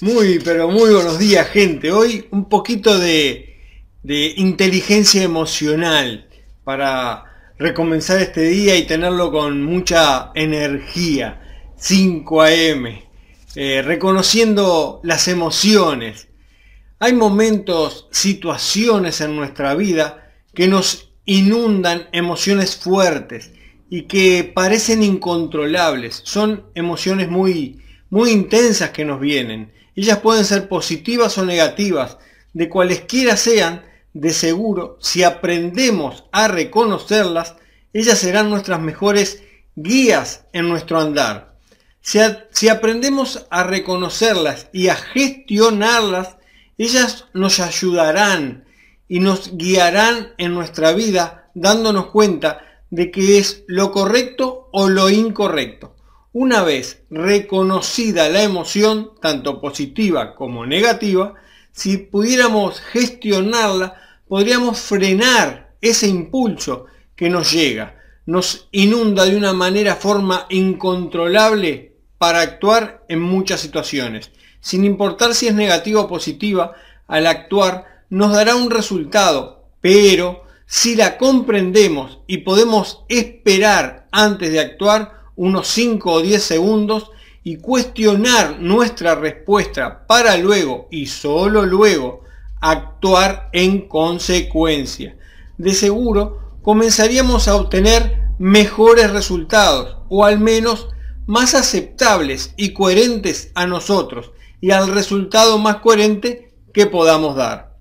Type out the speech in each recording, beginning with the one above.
Muy, pero muy buenos días, gente. Hoy un poquito de, de inteligencia emocional para recomenzar este día y tenerlo con mucha energía. 5 AM, eh, reconociendo las emociones. Hay momentos, situaciones en nuestra vida que nos inundan emociones fuertes y que parecen incontrolables. Son emociones muy, muy intensas que nos vienen ellas pueden ser positivas o negativas, de cualesquiera sean, de seguro, si aprendemos a reconocerlas, ellas serán nuestras mejores guías en nuestro andar. Si, aprendemos a reconocerlas y a gestionarlas, ellas nos ayudarán y nos guiarán en nuestra vida dándonos cuenta de que es lo correcto o lo incorrecto. Una vez reconocida la emoción, tanto positiva como negativa, si pudiéramos gestionarla, podríamos frenar ese impulso que nos llega, nos inunda de una manera, forma incontrolable para actuar en muchas situaciones. Sin importar si es negativa o positiva, al actuar nos dará un resultado, pero si la comprendemos y podemos esperar antes de actuar, unos 5 o 10 segundos y cuestionar nuestra respuesta para luego y solo luego actuar en consecuencia. De seguro comenzaríamos a obtener mejores resultados o al menos más aceptables y coherentes a nosotros y al resultado más coherente que podamos dar.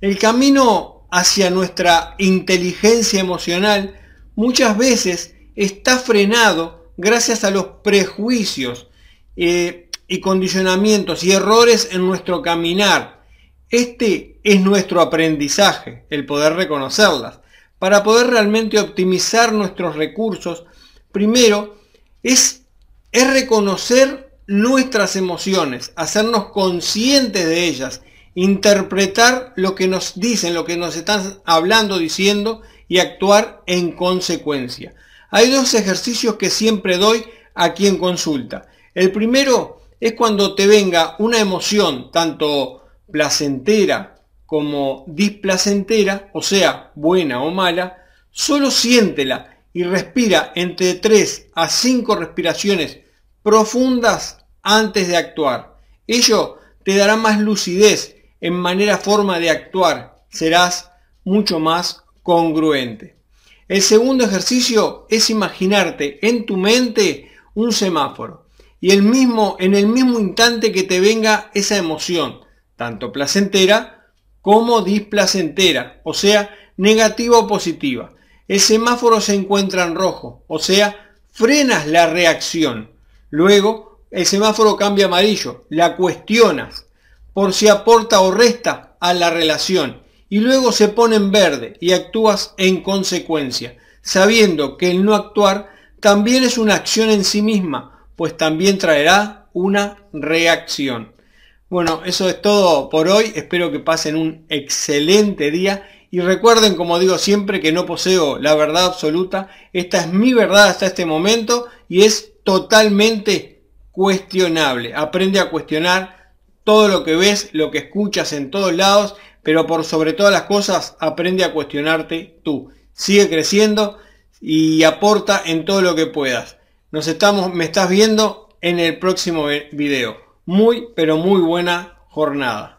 El camino hacia nuestra inteligencia emocional muchas veces está frenado gracias a los prejuicios eh, y condicionamientos y errores en nuestro caminar. Este es nuestro aprendizaje, el poder reconocerlas. Para poder realmente optimizar nuestros recursos, primero es, es reconocer nuestras emociones, hacernos conscientes de ellas, interpretar lo que nos dicen, lo que nos están hablando, diciendo y actuar en consecuencia. Hay dos ejercicios que siempre doy a quien consulta. El primero es cuando te venga una emoción tanto placentera como displacentera, o sea, buena o mala, solo siéntela y respira entre 3 a 5 respiraciones profundas antes de actuar. Ello te dará más lucidez en manera forma de actuar. Serás mucho más congruente. El segundo ejercicio es imaginarte en tu mente un semáforo y el mismo, en el mismo instante que te venga esa emoción, tanto placentera como displacentera, o sea, negativa o positiva. El semáforo se encuentra en rojo, o sea, frenas la reacción. Luego, el semáforo cambia amarillo, la cuestionas por si aporta o resta a la relación y luego se pone en verde y actúas en consecuencia, sabiendo que el no actuar también es una acción en sí misma, pues también traerá una reacción. Bueno, eso es todo por hoy, espero que pasen un excelente día y recuerden, como digo siempre, que no poseo la verdad absoluta, esta es mi verdad hasta este momento y es totalmente cuestionable. Aprende a cuestionar todo lo que ves, lo que escuchas en todos lados pero por sobre todas las cosas aprende a cuestionarte tú. Sigue creciendo y aporta en todo lo que puedas. Nos estamos, me estás viendo en el próximo video. Muy, pero muy buena jornada.